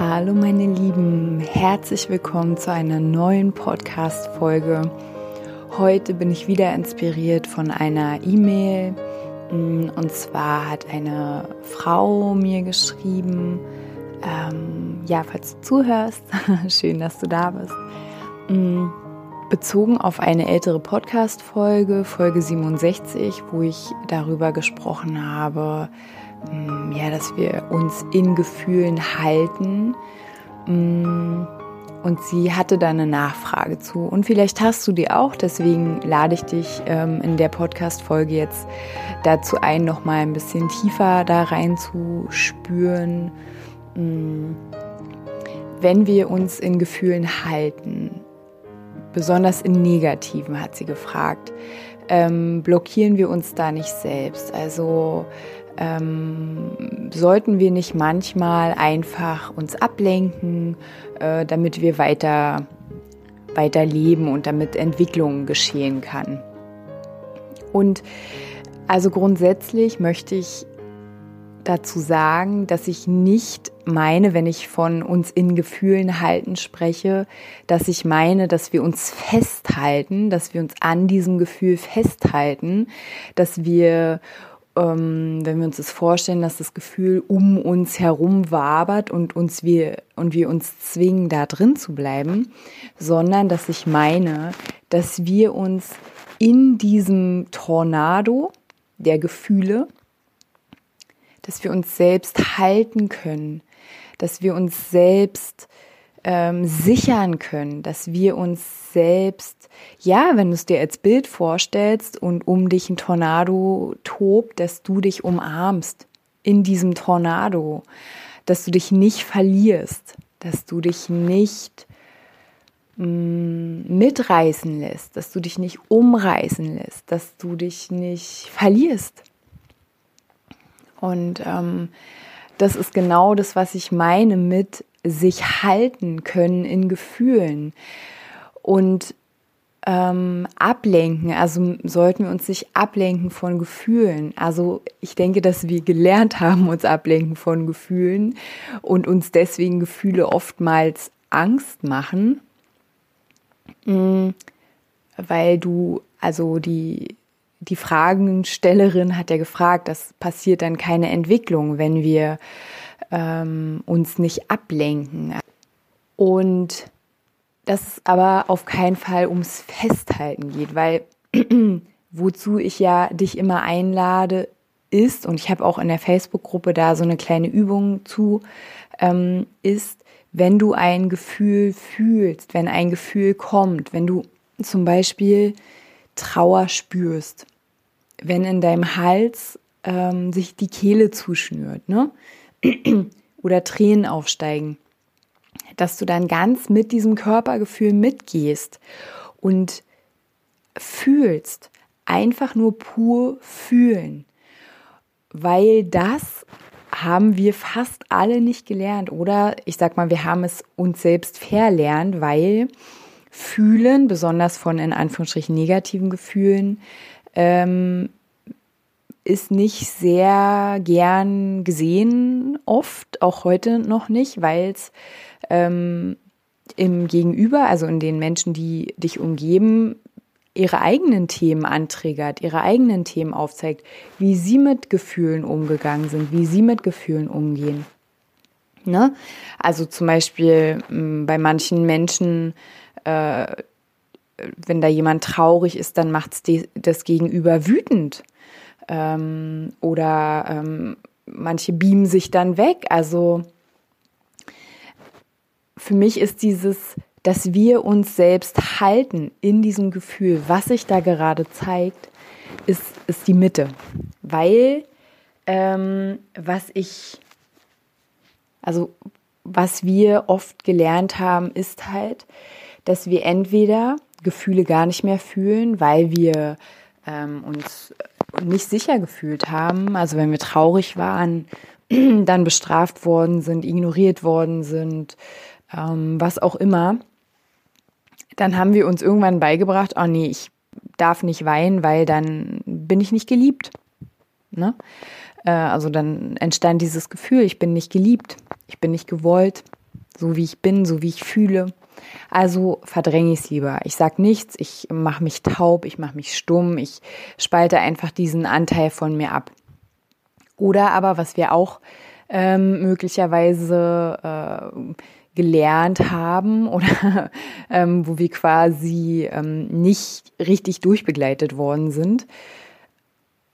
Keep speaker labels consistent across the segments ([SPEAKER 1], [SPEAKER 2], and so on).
[SPEAKER 1] Hallo meine Lieben, herzlich willkommen zu einer neuen Podcast-Folge. Heute bin ich wieder inspiriert von einer E-Mail. Mm, und zwar hat eine Frau mir geschrieben, ähm, ja, falls du zuhörst, schön, dass du da bist. Mm, bezogen auf eine ältere Podcast-Folge, Folge 67, wo ich darüber gesprochen habe, ja, dass wir uns in Gefühlen halten. Mm, und sie hatte da eine Nachfrage zu. Und vielleicht hast du die auch, deswegen lade ich dich ähm, in der Podcast-Folge jetzt dazu ein, nochmal ein bisschen tiefer da rein zu spüren. Mm, wenn wir uns in Gefühlen halten, besonders in negativen, hat sie gefragt, ähm, blockieren wir uns da nicht selbst. Also ähm, sollten wir nicht manchmal einfach uns ablenken, äh, damit wir weiter, weiter leben und damit Entwicklung geschehen kann. Und also grundsätzlich möchte ich dazu sagen, dass ich nicht meine, wenn ich von uns in Gefühlen halten spreche, dass ich meine, dass wir uns festhalten, dass wir uns an diesem Gefühl festhalten, dass wir ähm, wenn wir uns das vorstellen, dass das Gefühl um uns herum wabert und uns wir und wir uns zwingen, da drin zu bleiben, sondern dass ich meine, dass wir uns in diesem Tornado der Gefühle, dass wir uns selbst halten können, dass wir uns selbst ähm, sichern können, dass wir uns selbst, ja, wenn du es dir als Bild vorstellst und um dich ein Tornado tobt, dass du dich umarmst in diesem Tornado, dass du dich nicht verlierst, dass du dich nicht mm, mitreißen lässt, dass du dich nicht umreißen lässt, dass du dich nicht verlierst. Und ähm, das ist genau das, was ich meine mit sich halten können in Gefühlen und ähm, ablenken. Also sollten wir uns nicht ablenken von Gefühlen. Also ich denke, dass wir gelernt haben, uns ablenken von Gefühlen und uns deswegen Gefühle oftmals Angst machen, mhm. weil du, also die, die Fragenstellerin hat ja gefragt, das passiert dann keine Entwicklung, wenn wir ähm, uns nicht ablenken. Und dass es aber auf keinen Fall ums Festhalten geht, weil wozu ich ja dich immer einlade, ist, und ich habe auch in der Facebook-Gruppe da so eine kleine Übung zu, ähm, ist, wenn du ein Gefühl fühlst, wenn ein Gefühl kommt, wenn du zum Beispiel Trauer spürst, wenn in deinem Hals ähm, sich die Kehle zuschnürt, ne? oder Tränen aufsteigen, dass du dann ganz mit diesem Körpergefühl mitgehst und fühlst, einfach nur pur fühlen, weil das haben wir fast alle nicht gelernt. Oder ich sag mal, wir haben es uns selbst verlernt, weil fühlen, besonders von in Anführungsstrichen negativen Gefühlen, ähm, ist nicht sehr gern gesehen, oft, auch heute noch nicht, weil es ähm, im Gegenüber, also in den Menschen, die dich umgeben, ihre eigenen Themen antriggert, ihre eigenen Themen aufzeigt, wie sie mit Gefühlen umgegangen sind, wie sie mit Gefühlen umgehen. Ne? Also zum Beispiel mh, bei manchen Menschen, äh, wenn da jemand traurig ist, dann macht es das Gegenüber wütend ähm, oder ähm, manche beamen sich dann weg. Also für mich ist dieses, dass wir uns selbst halten in diesem Gefühl, was sich da gerade zeigt, ist, ist die Mitte. Weil ähm, was ich, also was wir oft gelernt haben, ist halt, dass wir entweder Gefühle gar nicht mehr fühlen, weil wir ähm, uns nicht sicher gefühlt haben. Also wenn wir traurig waren, dann bestraft worden sind, ignoriert worden sind, ähm, was auch immer, dann haben wir uns irgendwann beigebracht, oh nee, ich darf nicht weinen, weil dann bin ich nicht geliebt. Ne? Äh, also dann entstand dieses Gefühl, ich bin nicht geliebt, ich bin nicht gewollt, so wie ich bin, so wie ich fühle. Also verdränge ich es lieber. Ich sag nichts, ich mache mich taub, ich mache mich stumm, ich spalte einfach diesen Anteil von mir ab. Oder aber, was wir auch ähm, möglicherweise äh, gelernt haben oder ähm, wo wir quasi ähm, nicht richtig durchbegleitet worden sind,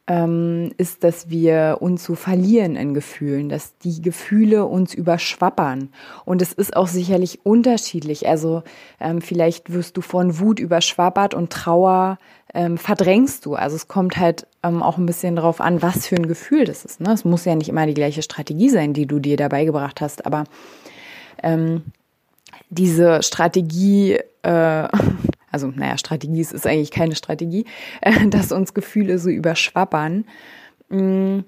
[SPEAKER 1] ist, dass wir uns so verlieren in Gefühlen, dass die Gefühle uns überschwappern. Und es ist auch sicherlich unterschiedlich. Also ähm, vielleicht wirst du von Wut überschwappert und Trauer ähm, verdrängst du. Also es kommt halt ähm, auch ein bisschen darauf an, was für ein Gefühl das ist. Ne? Es muss ja nicht immer die gleiche Strategie sein, die du dir dabei gebracht hast, aber ähm, diese Strategie äh, also naja, Strategie es ist eigentlich keine Strategie, dass uns Gefühle so überschwappern. Mm,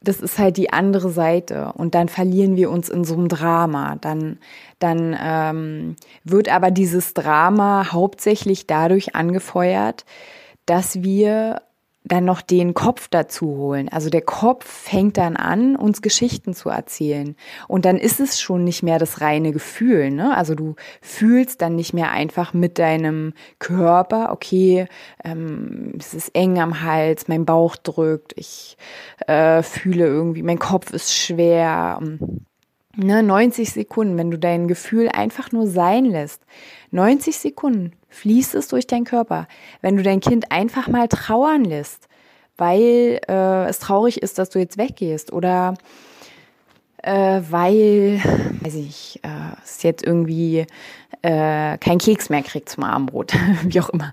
[SPEAKER 1] das ist halt die andere Seite und dann verlieren wir uns in so einem Drama. Dann, dann ähm, wird aber dieses Drama hauptsächlich dadurch angefeuert, dass wir dann noch den Kopf dazu holen. Also der Kopf fängt dann an, uns Geschichten zu erzählen. Und dann ist es schon nicht mehr das reine Gefühl. Ne? Also du fühlst dann nicht mehr einfach mit deinem Körper, okay, ähm, es ist eng am Hals, mein Bauch drückt, ich äh, fühle irgendwie, mein Kopf ist schwer. Ne, 90 Sekunden, wenn du dein Gefühl einfach nur sein lässt. 90 Sekunden fließt es durch deinen Körper. Wenn du dein Kind einfach mal trauern lässt, weil äh, es traurig ist, dass du jetzt weggehst oder äh, weil, weiß ich, äh, es jetzt irgendwie äh, kein Keks mehr kriegt zum Abendbrot, wie auch immer,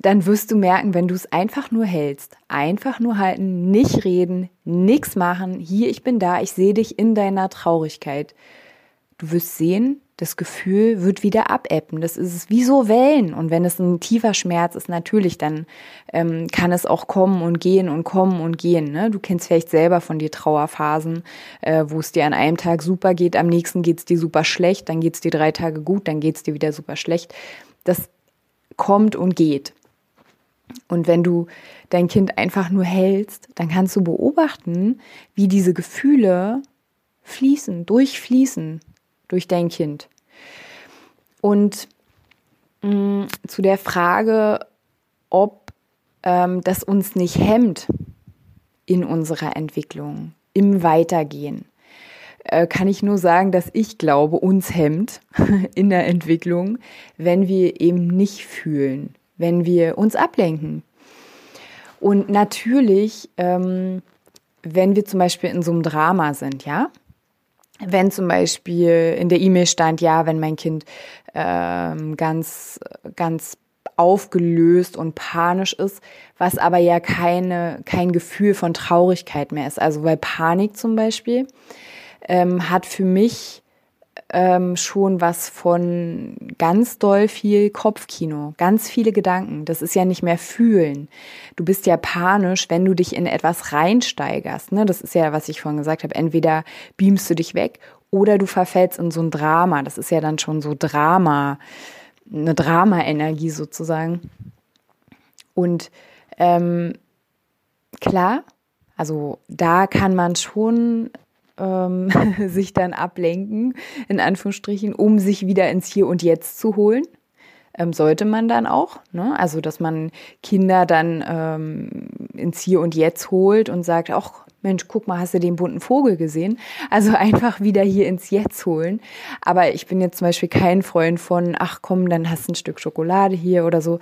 [SPEAKER 1] dann wirst du merken, wenn du es einfach nur hältst, einfach nur halten, nicht reden, nichts machen, hier, ich bin da, ich sehe dich in deiner Traurigkeit. Du wirst sehen, das Gefühl wird wieder abebben. Das ist wie so Wellen. Und wenn es ein tiefer Schmerz ist, natürlich, dann ähm, kann es auch kommen und gehen und kommen und gehen. Ne? Du kennst vielleicht selber von dir Trauerphasen, äh, wo es dir an einem Tag super geht, am nächsten geht es dir super schlecht, dann geht es dir drei Tage gut, dann geht es dir wieder super schlecht. Das kommt und geht. Und wenn du dein Kind einfach nur hältst, dann kannst du beobachten, wie diese Gefühle fließen, durchfließen durch dein Kind. Und mh, mm, zu der Frage, ob ähm, das uns nicht hemmt in unserer Entwicklung, im Weitergehen, äh, kann ich nur sagen, dass ich glaube, uns hemmt in der Entwicklung, wenn wir eben nicht fühlen, wenn wir uns ablenken. Und natürlich, ähm, wenn wir zum Beispiel in so einem Drama sind, ja, wenn zum Beispiel in der E-Mail stand, ja, wenn mein Kind ähm, ganz, ganz aufgelöst und panisch ist, was aber ja keine, kein Gefühl von Traurigkeit mehr ist. Also weil Panik zum Beispiel ähm, hat für mich ähm, schon was von ganz doll viel Kopfkino, ganz viele Gedanken. Das ist ja nicht mehr fühlen. Du bist ja panisch, wenn du dich in etwas reinsteigerst. Ne? Das ist ja, was ich vorhin gesagt habe. Entweder beamst du dich weg oder du verfällst in so ein Drama. Das ist ja dann schon so Drama, eine Drama-Energie sozusagen. Und ähm, klar, also da kann man schon ähm, sich dann ablenken, in Anführungsstrichen, um sich wieder ins Hier und Jetzt zu holen. Ähm, sollte man dann auch, ne? also dass man Kinder dann ähm, ins Hier und Jetzt holt und sagt, ach Mensch, guck mal, hast du den bunten Vogel gesehen? Also einfach wieder hier ins Jetzt holen. Aber ich bin jetzt zum Beispiel kein Freund von, ach komm, dann hast du ein Stück Schokolade hier oder so,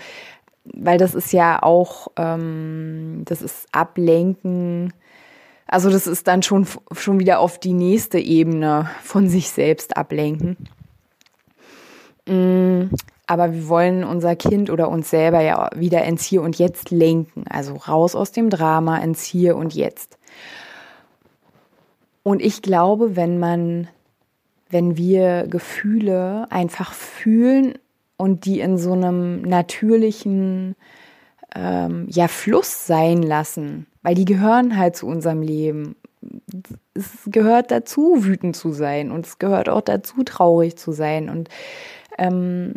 [SPEAKER 1] weil das ist ja auch, ähm, das ist Ablenken also das ist dann schon, schon wieder auf die nächste Ebene von sich selbst ablenken. Mm, aber wir wollen unser Kind oder uns selber ja wieder ins Hier und Jetzt lenken. Also raus aus dem Drama ins Hier und Jetzt. Und ich glaube, wenn man, wenn wir Gefühle einfach fühlen und die in so einem natürlichen ähm, ja, Fluss sein lassen, weil die gehören halt zu unserem Leben. Es gehört dazu, wütend zu sein und es gehört auch dazu, traurig zu sein und ähm,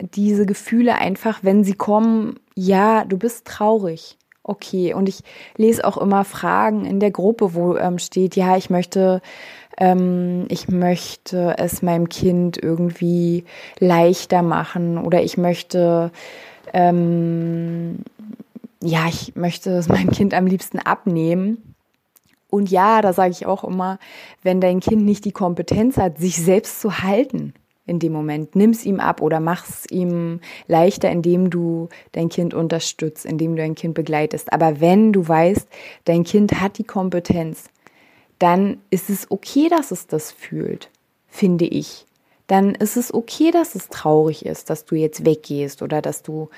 [SPEAKER 1] diese Gefühle einfach, wenn sie kommen, ja, du bist traurig. Okay, und ich lese auch immer Fragen in der Gruppe, wo ähm, steht, ja, ich möchte ähm, ich möchte es meinem Kind irgendwie leichter machen oder ich möchte, ähm, ja, ich möchte es meinem Kind am liebsten abnehmen. Und ja, da sage ich auch immer, wenn dein Kind nicht die Kompetenz hat, sich selbst zu halten in dem Moment, nimm es ihm ab oder mach es ihm leichter, indem du dein Kind unterstützt, indem du dein Kind begleitest. Aber wenn du weißt, dein Kind hat die Kompetenz, dann ist es okay, dass es das fühlt, finde ich. Dann ist es okay, dass es traurig ist, dass du jetzt weggehst oder dass du,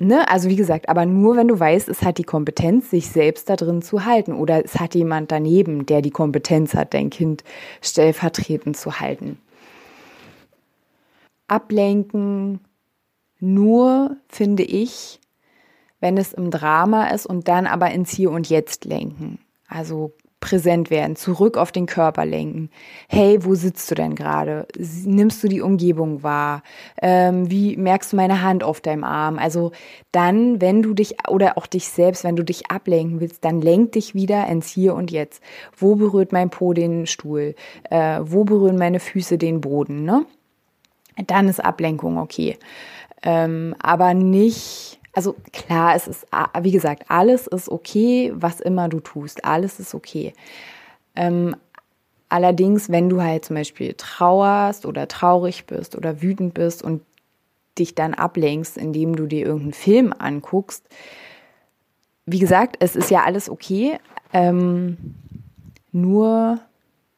[SPEAKER 1] ne, also wie gesagt, aber nur wenn du weißt, es hat die Kompetenz, sich selbst da drin zu halten oder es hat jemand daneben, der die Kompetenz hat, dein Kind stellvertretend zu halten. Ablenken nur, finde ich, wenn es im Drama ist und dann aber ins Hier und Jetzt lenken. Also präsent werden, zurück auf den Körper lenken. Hey, wo sitzt du denn gerade? Nimmst du die Umgebung wahr? Ähm, wie merkst du meine Hand auf deinem Arm? Also dann, wenn du dich oder auch dich selbst, wenn du dich ablenken willst, dann lenk dich wieder ins Hier und Jetzt. Wo berührt mein Po den Stuhl? Äh, wo berühren meine Füße den Boden? Ne? Dann ist Ablenkung okay. Ähm, aber nicht also klar, es ist, wie gesagt, alles ist okay, was immer du tust. Alles ist okay. Ähm, allerdings, wenn du halt zum Beispiel trauerst oder traurig bist oder wütend bist und dich dann ablenkst, indem du dir irgendeinen Film anguckst, wie gesagt, es ist ja alles okay. Ähm, nur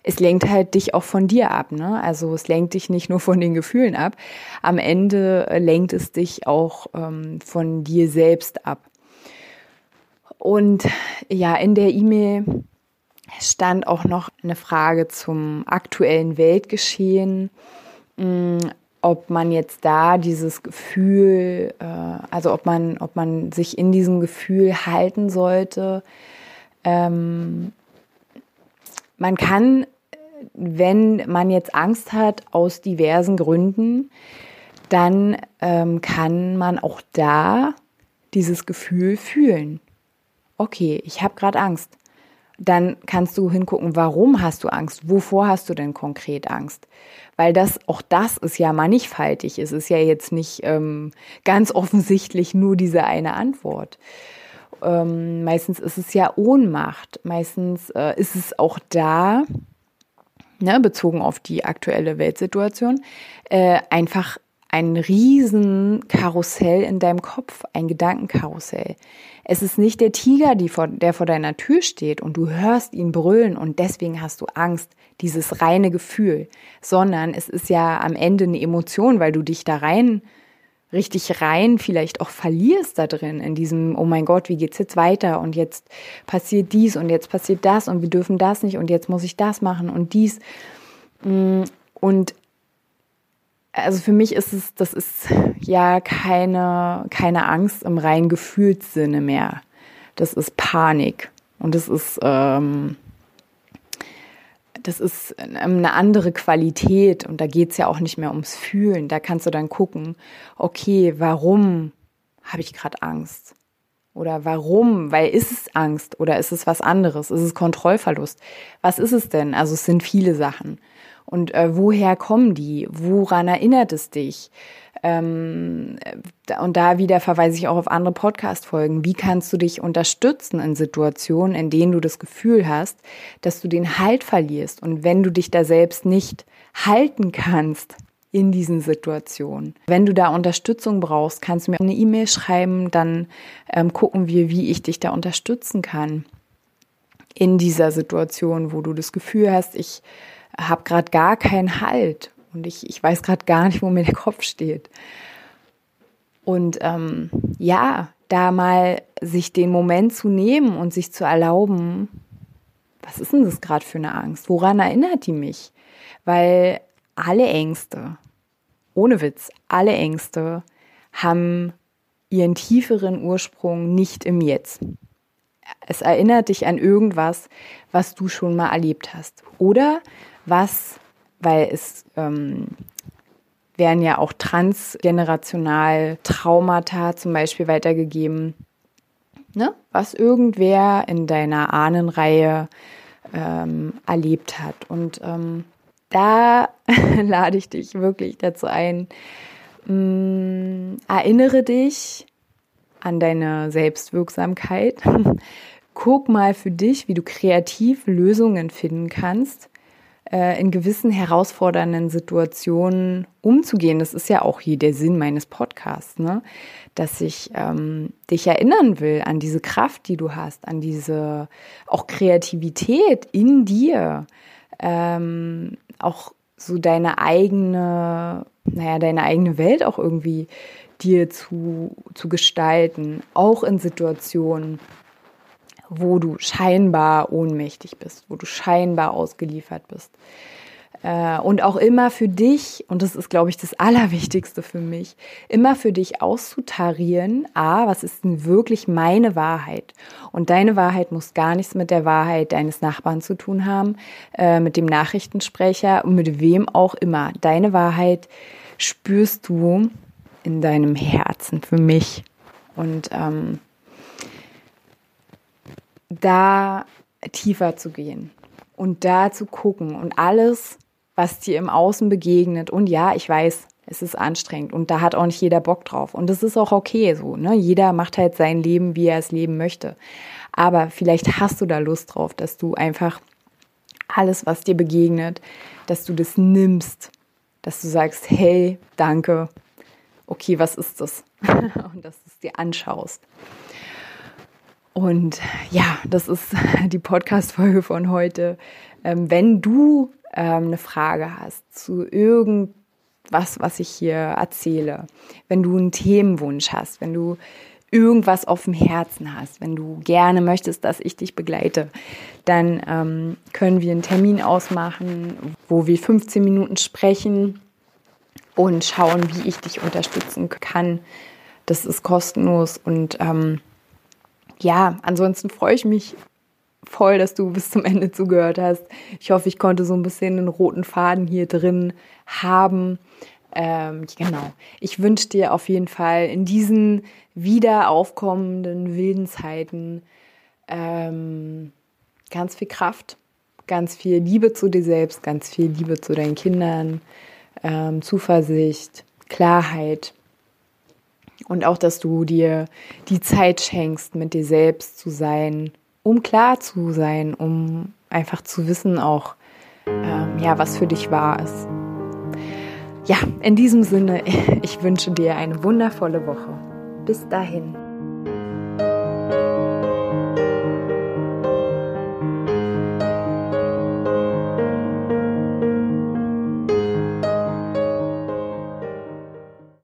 [SPEAKER 1] es lenkt halt dich auch von dir ab, ne? Also es lenkt dich nicht nur von den Gefühlen ab. Am Ende äh, lenkt es dich auch ähm, von dir selbst ab. Und ja, in der E-Mail stand auch noch eine Frage zum aktuellen Weltgeschehen, mh, mm, ob man jetzt da dieses Gefühl, äh, also ob man, ob man sich in diesem Gefühl halten sollte. Ähm, man kann wenn man jetzt Angst hat aus diversen Gründen, dann ähm, kann man auch da dieses Gefühl fühlen. Okay, ich habe gerade Angst. Dann kannst du hingucken, warum hast du Angst? Wovor hast du denn konkret Angst? Weil das, auch das ist ja mannigfaltig. Es ist ja jetzt nicht ähm, ganz offensichtlich nur diese eine Antwort. Ähm, meistens ist es ja Ohnmacht. Meistens äh, ist es auch da, ne, bezogen auf die aktuelle Weltsituation, äh, einfach ein riesen Karussell in deinem Kopf, ein Gedankenkarussell. Es ist nicht der Tiger, vor, der vor deiner Tür steht und du hörst ihn brüllen und deswegen hast du Angst, dieses reine Gefühl, sondern es ist ja am Ende eine Emotion, weil du dich da rein richtig rein vielleicht auch verlierst da drin, in diesem, oh mein Gott, wie geht's jetzt weiter und jetzt passiert dies und jetzt passiert das und wir dürfen das nicht und jetzt muss ich das machen und dies. Mm, und also für mich ist es, das ist ja keine, keine Angst im rein Gefühlssinne mehr. Das ist Panik. Und das ist, ähm, das ist eine andere Qualität und da geht es ja auch nicht mehr ums Fühlen. Da kannst du dann gucken, okay, warum habe ich gerade Angst? Oder warum? Weil ist es Angst oder ist es was anderes? Ist es Kontrollverlust? Was ist es denn? Also es sind viele Sachen. Und äh, woher kommen die? Woran erinnert es dich? Ähm, und da wieder verweise ich auch auf andere Podcast-Folgen. Wie kannst du dich unterstützen in Situationen, in denen du das Gefühl hast, dass du den Halt verlierst? Und wenn du dich da selbst nicht halten kannst, in diesen Situationen. Wenn du da Unterstützung brauchst, kannst du mir eine E-Mail schreiben, dann ähm, gucken wir, wie ich dich da unterstützen kann in dieser Situation, wo du das Gefühl hast, ich habe gerade gar keinen Halt und ich, ich weiß gerade gar nicht, wo mir der Kopf steht. Und ähm, ja, da mal sich den Moment zu nehmen und sich zu erlauben, was ist denn das gerade für eine Angst? Woran erinnert die mich? Weil alle Ängste, ohne Witz, alle Ängste haben ihren tieferen Ursprung nicht im Jetzt. Es erinnert dich an irgendwas, was du schon mal erlebt hast. Oder was, weil es ähm, werden ja auch transgenerational Traumata zum Beispiel weitergegeben, ne? was irgendwer in deiner Ahnenreihe ähm, erlebt hat. Und ähm, da lade ich dich wirklich dazu ein, mh, mm, erinnere dich an deine Selbstwirksamkeit. Guck mal für dich, wie du kreativ Lösungen finden kannst, äh, in gewissen herausfordernden Situationen umzugehen. Das ist ja auch hier der Sinn meines Podcasts, ne? dass ich ähm, dich erinnern will an diese Kraft, die du hast, an diese auch Kreativität in dir, ähm, auch so deine eigene, naja, deine eigene Welt auch irgendwie dir zu, zu gestalten, auch in Situationen, wo du scheinbar ohnmächtig bist, wo du scheinbar ausgeliefert bist. Äh, und auch immer für dich, und das ist, glaube ich, das Allerwichtigste für mich, immer für dich auszutarieren, a, was ist denn wirklich meine Wahrheit? Und deine Wahrheit muss gar nichts mit der Wahrheit deines Nachbarn zu tun haben, äh, mit dem Nachrichtensprecher und mit wem auch immer. Deine Wahrheit spürst du in deinem Herzen für mich. Und ähm, da tiefer zu gehen und da zu gucken und alles, was dir im Außen begegnet. Und ja, ich weiß, es ist anstrengend und da hat auch nicht jeder Bock drauf. Und das ist auch okay so. Ne? Jeder macht halt sein Leben, wie er es leben möchte. Aber vielleicht hast du da Lust drauf, dass du einfach alles, was dir begegnet, dass du das nimmst, dass du sagst, hey, danke, okay, was ist das? und dass du es dir anschaust. Und ja, das ist die Podcast-Folge von heute. Ähm, wenn du ähm, eine Frage hast zu irgendwas, was ich hier erzähle, wenn du einen Themenwunsch hast, wenn du irgendwas auf dem Herzen hast, wenn du gerne möchtest, dass ich dich begleite, dann ähm, können wir einen Termin ausmachen, wo wir 15 Minuten sprechen und schauen, wie ich dich unterstützen kann. Das ist kostenlos und ähm, ja, ansonsten freue ich mich voll, dass du bis zum Ende zugehört hast. Ich hoffe, ich konnte so ein bisschen einen roten Faden hier drin haben. Ähm, genau. Ich wünsche dir auf jeden Fall in diesen wieder aufkommenden wilden Zeiten ähm, ganz viel Kraft, ganz viel Liebe zu dir selbst, ganz viel Liebe zu deinen Kindern, ähm, Zuversicht, Klarheit und auch, dass du dir die Zeit schenkst, mit dir selbst zu sein, um klar zu sein, um einfach zu wissen auch, ähm, ja, was für dich wahr ist. Ja, in diesem Sinne, ich wünsche dir eine wundervolle Woche. Bis dahin.